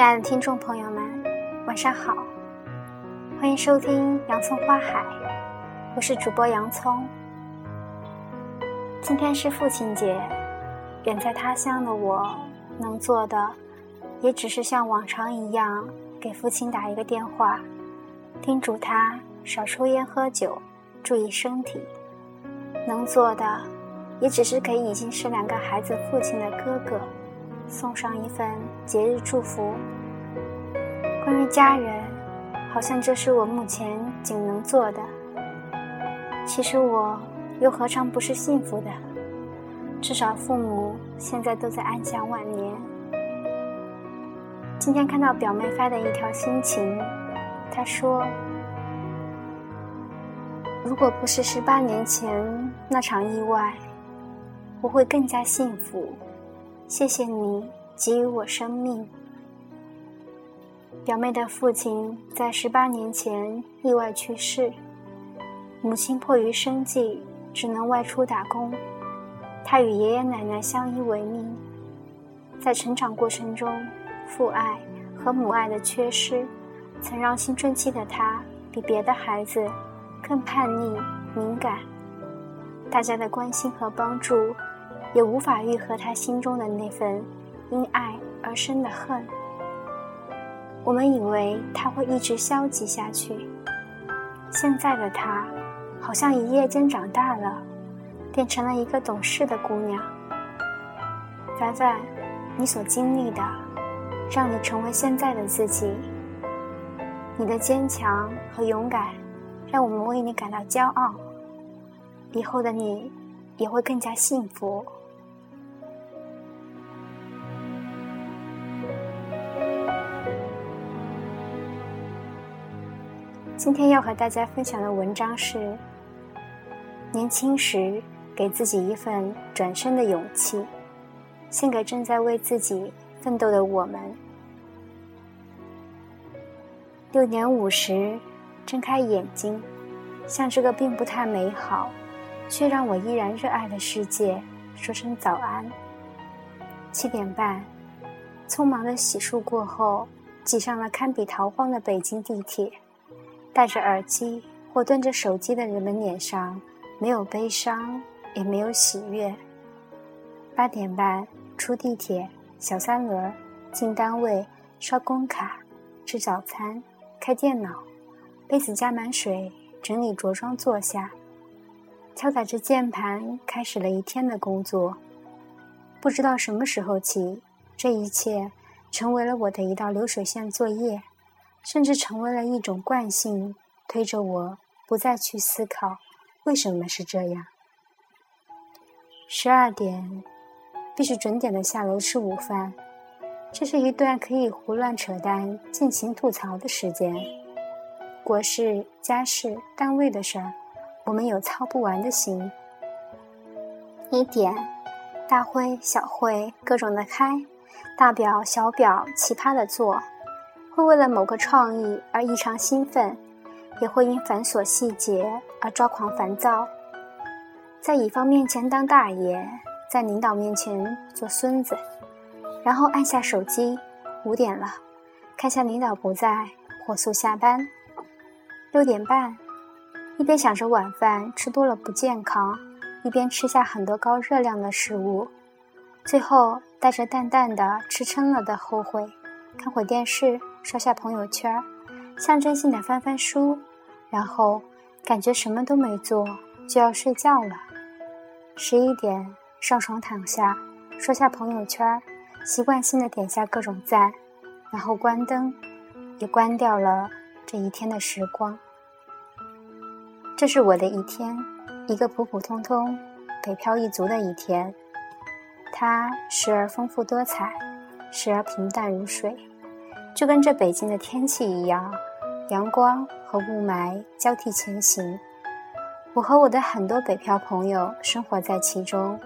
亲爱的听众朋友们，晚上好，欢迎收听《洋葱花海》，我是主播洋葱。今天是父亲节，远在他乡的我，能做的也只是像往常一样给父亲打一个电话，叮嘱他少抽烟喝酒，注意身体。能做的也只是给已经是两个孩子父亲的哥哥。送上一份节日祝福。关于家人，好像这是我目前仅能做的。其实我又何尝不是幸福的？至少父母现在都在安享晚年。今天看到表妹发的一条心情，她说：“如果不是十八年前那场意外，我会更加幸福。”谢谢你给予我生命。表妹的父亲在十八年前意外去世，母亲迫于生计只能外出打工，她与爷爷奶奶相依为命。在成长过程中，父爱和母爱的缺失，曾让青春期的她比别的孩子更叛逆敏感。大家的关心和帮助。也无法愈合他心中的那份因爱而生的恨。我们以为他会一直消极下去，现在的他好像一夜间长大了，变成了一个懂事的姑娘。凡凡，你所经历的，让你成为现在的自己。你的坚强和勇敢，让我们为你感到骄傲。以后的你，也会更加幸福。今天要和大家分享的文章是：年轻时给自己一份转身的勇气，献给正在为自己奋斗的我们。六点五十，睁开眼睛，向这个并不太美好，却让我依然热爱的世界说声早安。七点半，匆忙的洗漱过后，挤上了堪比逃荒的北京地铁。戴着耳机或端着手机的人们脸上没有悲伤，也没有喜悦。八点半出地铁，小三轮进单位，刷工卡，吃早餐，开电脑，杯子加满水，整理着装，坐下，敲打着键盘，开始了一天的工作。不知道什么时候起，这一切成为了我的一道流水线作业。甚至成为了一种惯性，推着我不再去思考为什么是这样。十二点，必须准点的下楼吃午饭，这是一段可以胡乱扯淡、尽情吐槽的时间。国事、家事、单位的事儿，我们有操不完的心。一点，大会、小会，各种的开，大表、小表，奇葩的做。会为了某个创意而异常兴奋，也会因繁琐细节而抓狂烦躁。在乙方面前当大爷，在领导面前做孙子，然后按下手机，五点了，看下领导不在，火速下班。六点半，一边想着晚饭吃多了不健康，一边吃下很多高热量的食物，最后带着淡淡的吃撑了的后悔，看会电视。刷下朋友圈，象征性的翻翻书，然后感觉什么都没做就要睡觉了。十一点上床躺下，刷下朋友圈，习惯性的点下各种赞，然后关灯，也关掉了这一天的时光。这是我的一天，一个普普通通北漂一族的一天。它时而丰富多彩，时而平淡如水。就跟这北京的天气一样，阳光和雾霾交替前行。我和我的很多北漂朋友生活在其中，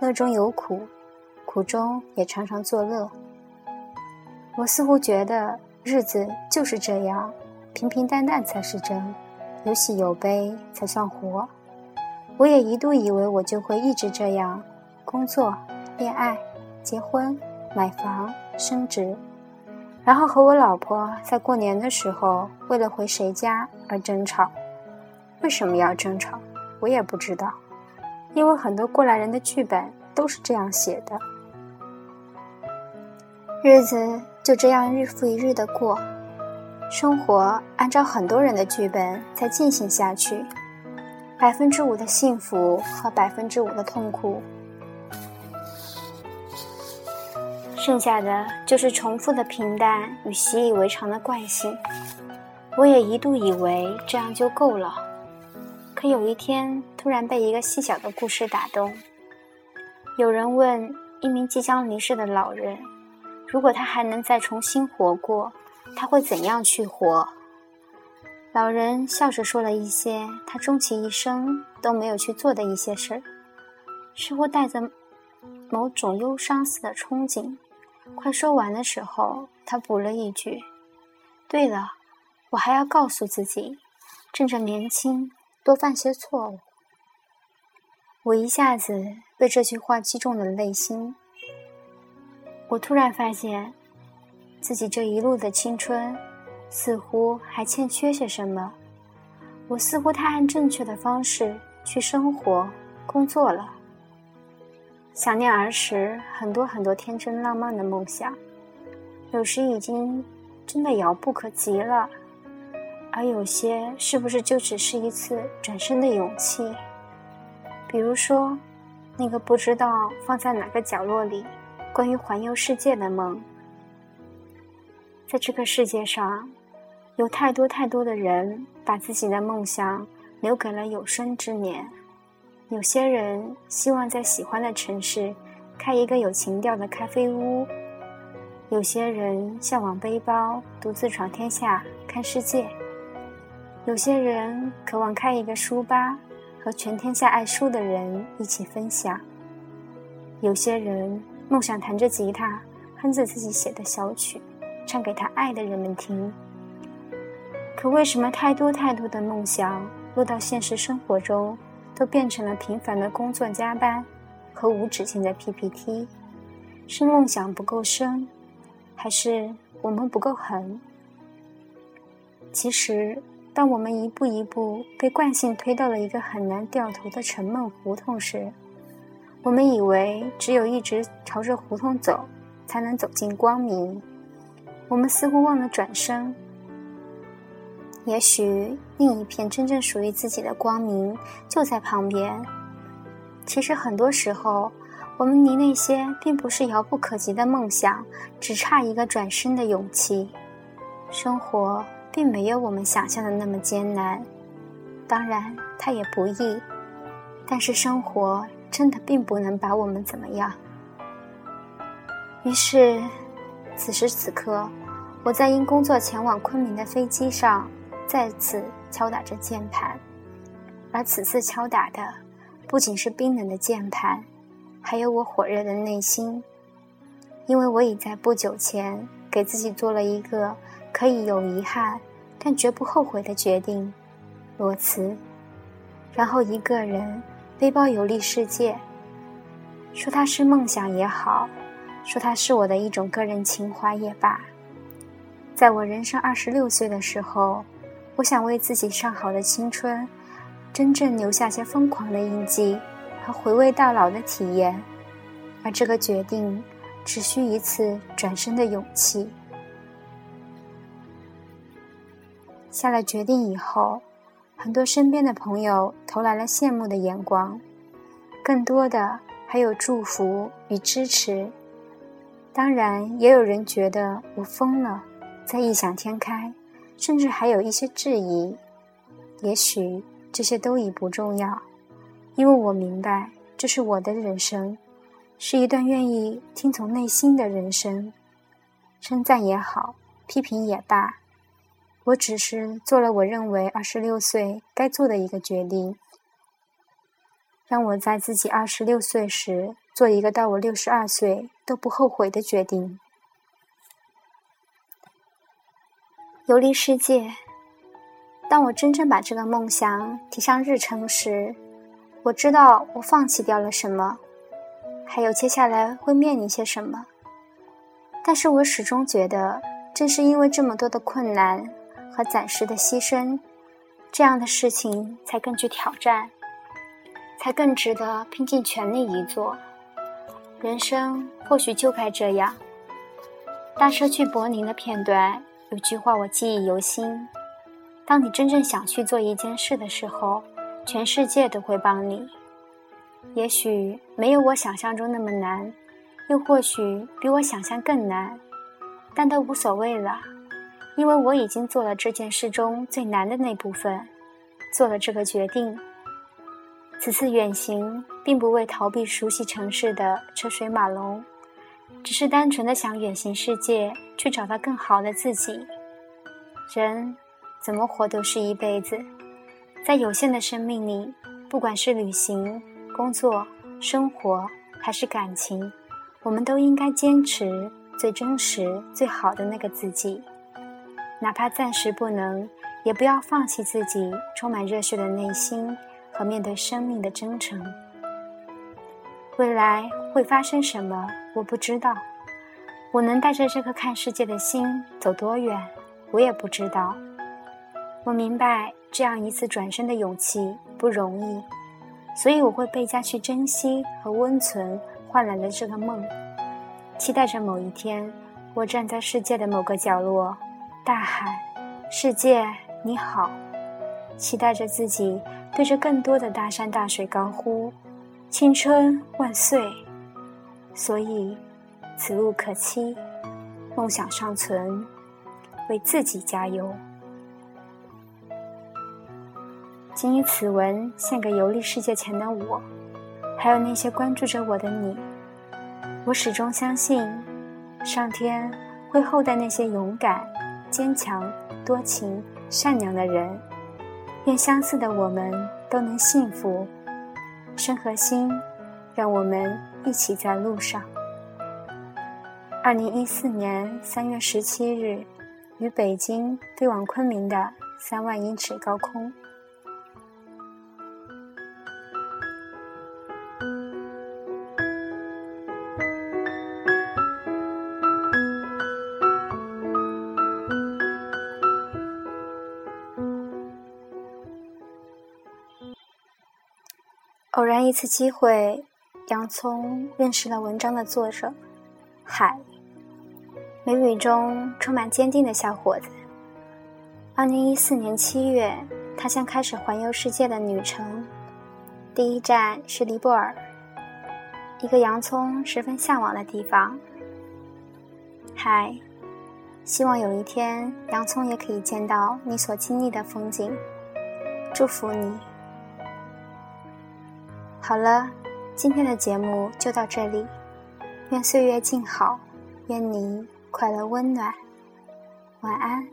乐中有苦，苦中也常常作乐。我似乎觉得日子就是这样，平平淡淡才是真，有喜有悲才算活。我也一度以为我就会一直这样，工作、恋爱、结婚、买房、升职。然后和我老婆在过年的时候为了回谁家而争吵。为什么要争吵？我也不知道，因为很多过来人的剧本都是这样写的。日子就这样日复一日的过，生活按照很多人的剧本在进行下去，百分之五的幸福和百分之五的痛苦，剩下的就是重复的平淡与习以为常的惯性。我也一度以为这样就够了，可有一天突然被一个细小的故事打动。有人问一名即将离世的老人。如果他还能再重新活过，他会怎样去活？老人笑着说了一些他终其一生都没有去做的一些事儿，似乎带着某种忧伤似的憧憬。快说完的时候，他补了一句：“对了，我还要告诉自己，趁着年轻多犯些错误。”我一下子被这句话击中了内心。我突然发现，自己这一路的青春，似乎还欠缺些什么。我似乎太按正确的方式去生活、工作了。想念儿时很多很多天真浪漫的梦想，有时已经真的遥不可及了，而有些是不是就只是一次转身的勇气？比如说，那个不知道放在哪个角落里。关于环游世界的梦，在这个世界上，有太多太多的人把自己的梦想留给了有生之年。有些人希望在喜欢的城市开一个有情调的咖啡屋；有些人向往背包，独自闯天下看世界；有些人渴望开一个书吧，和全天下爱书的人一起分享；有些人。梦想弹着吉他，哼着自己写的小曲，唱给他爱的人们听。可为什么太多太多的梦想落到现实生活中，都变成了平凡的工作加班和无止境的 PPT？是梦想不够深，还是我们不够狠？其实，当我们一步一步被惯性推到了一个很难掉头的沉闷胡同时，我们以为只有一直朝着胡同走，才能走进光明。我们似乎忘了转身。也许另一片真正属于自己的光明就在旁边。其实很多时候，我们离那些并不是遥不可及的梦想，只差一个转身的勇气。生活并没有我们想象的那么艰难，当然它也不易。但是生活。真的并不能把我们怎么样。于是，此时此刻，我在因工作前往昆明的飞机上，再次敲打着键盘。而此次敲打的，不仅是冰冷的键盘，还有我火热的内心。因为我已在不久前给自己做了一个可以有遗憾，但绝不后悔的决定——裸辞，然后一个人。背包游历世界，说它是梦想也好，说它是我的一种个人情怀也罢。在我人生二十六岁的时候，我想为自己上好的青春，真正留下些疯狂的印记和回味到老的体验。而这个决定，只需一次转身的勇气。下了决定以后。很多身边的朋友投来了羡慕的眼光，更多的还有祝福与支持。当然，也有人觉得我疯了，在异想天开，甚至还有一些质疑。也许这些都已不重要，因为我明白这是我的人生，是一段愿意听从内心的人生。称赞也好，批评也罢。我只是做了我认为二十六岁该做的一个决定，让我在自己二十六岁时做一个到我六十二岁都不后悔的决定。游历世界，当我真正把这个梦想提上日程时，我知道我放弃掉了什么，还有接下来会面临些什么，但是我始终觉得。正是因为这么多的困难和暂时的牺牲，这样的事情才更具挑战，才更值得拼尽全力一做。人生或许就该这样。搭车去柏林的片段，有句话我记忆犹新：当你真正想去做一件事的时候，全世界都会帮你。也许没有我想象中那么难，又或许比我想象更难，但都无所谓了，因为我已经做了这件事中最难的那部分，做了这个决定。此次远行并不为逃避熟悉城市的车水马龙。只是单纯的想远行世界，去找到更好的自己。人怎么活都是一辈子，在有限的生命里，不管是旅行、工作、生活还是感情，我们都应该坚持最真实、最好的那个自己。哪怕暂时不能，也不要放弃自己充满热血的内心和面对生命的真诚。未来会发生什么？我不知道。我能带着这颗看世界的心走多远？我也不知道。我明白这样一次转身的勇气不容易，所以我会倍加去珍惜和温存换来的这个梦。期待着某一天，我站在世界的某个角落，大喊：“世界你好！”期待着自己对着更多的大山大水高呼。青春万岁！所以，此路可期，梦想尚存，为自己加油。仅以此文献给游历世界前的我，还有那些关注着我的你。我始终相信，上天会厚待那些勇敢、坚强、多情、善良的人。愿相似的我们都能幸福。身和心，让我们一起在路上。二零一四年三月十七日，于北京飞往昆明的三万英尺高空。一次机会，洋葱认识了文章的作者海，眉宇中充满坚定的小伙子。二零一四年七月，他将开始环游世界的旅程，第一站是尼泊尔，一个洋葱十分向往的地方。海，希望有一天洋葱也可以见到你所经历的风景，祝福你。好了，今天的节目就到这里。愿岁月静好，愿你快乐温暖，晚安。